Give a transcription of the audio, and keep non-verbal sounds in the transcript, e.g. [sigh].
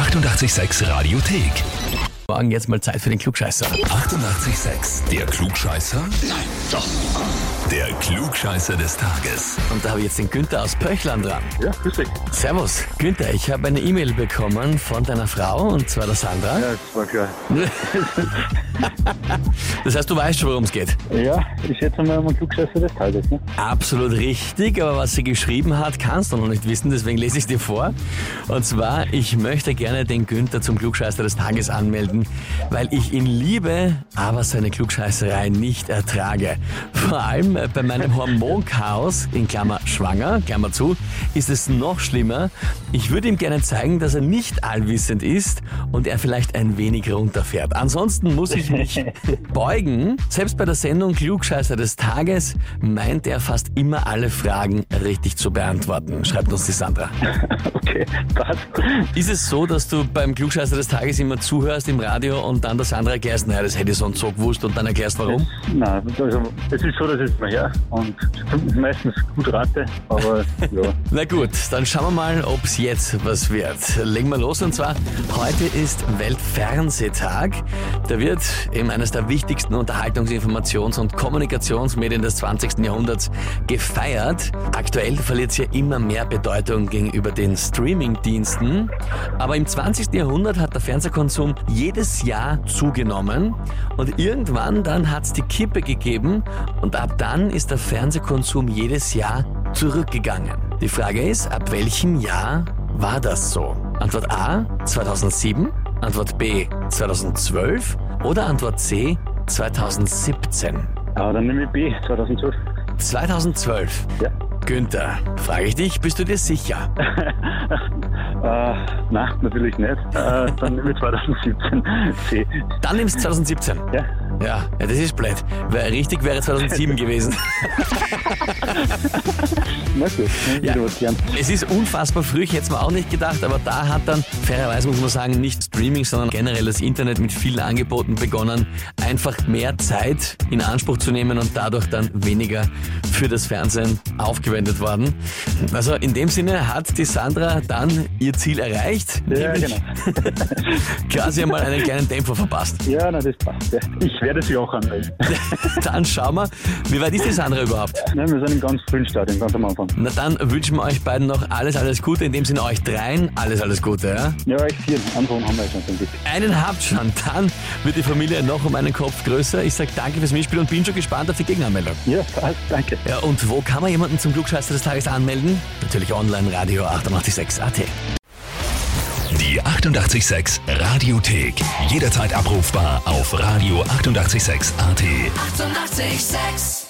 886 Radiothek. Morgen jetzt mal Zeit für den Klugscheißer. 886, der Klugscheißer? Nein, doch. Der Klugscheißer des Tages. Und da habe ich jetzt den Günther aus Pöchlern dran. Ja, grüß dich. Servus. Günther, ich habe eine E-Mail bekommen von deiner Frau, und zwar der Sandra. Ja, das war klar. [laughs] Das heißt, du weißt schon, worum es geht. Ja, ich schätze mal um Klugscheißer des Tages. Ne? Absolut richtig, aber was sie geschrieben hat, kannst du noch nicht wissen, deswegen lese ich es dir vor. Und zwar, ich möchte gerne den Günther zum Klugscheißer des Tages anmelden, weil ich ihn liebe, aber seine Klugscheißerei nicht ertrage. Vor allem äh, bei meinem Hormonchaos, in Klammer schwanger, Klammer zu, ist es noch schlimmer. Ich würde ihm gerne zeigen, dass er nicht allwissend ist und er vielleicht ein wenig runterfährt. Ansonsten muss ich mich [laughs] beugen. Selbst bei der Sendung Klugscheißer des Tages meint er fast immer alle Fragen richtig zu beantworten, schreibt uns die Sandra. [laughs] Okay, passt. Ist es so, dass du beim Klugscheißer des Tages immer zuhörst im Radio und dann der Sandra erklärst, naja, das hätte ich sonst so gewusst und dann erklärst warum? Nein, also, es ist so, dass ich es mal her und meistens gut rate, aber [laughs] ja. Na gut, dann schauen wir mal, ob es jetzt was wird. Legen wir los und zwar, heute ist Weltfernsehtag. Da wird eben eines der wichtigsten Unterhaltungs-, Informations- und Kommunikationsmedien des 20. Jahrhunderts gefeiert. Aktuell verliert sie ja immer mehr Bedeutung gegenüber den Streaming-Diensten. Aber im 20. Jahrhundert hat der Fernsehkonsum jedes Jahr zugenommen und irgendwann dann hat es die Kippe gegeben und ab dann ist der Fernsehkonsum jedes Jahr zurückgegangen. Die Frage ist, ab welchem Jahr war das so? Antwort A 2007, Antwort B 2012 oder Antwort C 2017? Aber dann nehme ich B, 2012. 2012. Ja. Günther, frage ich dich, bist du dir sicher? [laughs] Äh, nein, natürlich nicht. Äh, dann nehme ich 2017. C. [laughs] Dann nimmst du 2017. Ja. Ja, ja, das ist blöd. Weil richtig wäre 2007 gewesen. [laughs] Ne, Ja. Es ist unfassbar früh, ich hätte es mir auch nicht gedacht, aber da hat dann, fairerweise muss man sagen, nicht Streaming, sondern generell das Internet mit vielen Angeboten begonnen, einfach mehr Zeit in Anspruch zu nehmen und dadurch dann weniger für das Fernsehen aufgewendet worden. Also in dem Sinne hat die Sandra dann ihr Ziel erreicht, Ja, nämlich genau. [laughs] quasi einmal einen kleinen Dämpfer verpasst. Ja, na, das passt. Ja. Ich werde sie auch anmelden. [laughs] Dann schauen wir, wie weit ist die Sandra überhaupt? Nein, wir sind im ganz frühen Stadion, ganz am Anfang. Na dann wünschen wir euch beiden noch alles, alles Gute. In dem Sinne euch dreien alles, alles Gute. Ja? Ja, ich vier. Anfang haben wir schon zum Glück. Einen habt schon, dann wird die Familie noch um einen Kopf größer. Ich sage danke fürs Mitspiel und bin schon gespannt auf die Gegenanmeldung. Ja, passt. Danke. Ja, und wo kann man jemanden zum Klugscheißer des Tages anmelden? Natürlich online, Radio 886 AT. Die 886 Radiothek. Jederzeit abrufbar auf radio886.at. 886! 886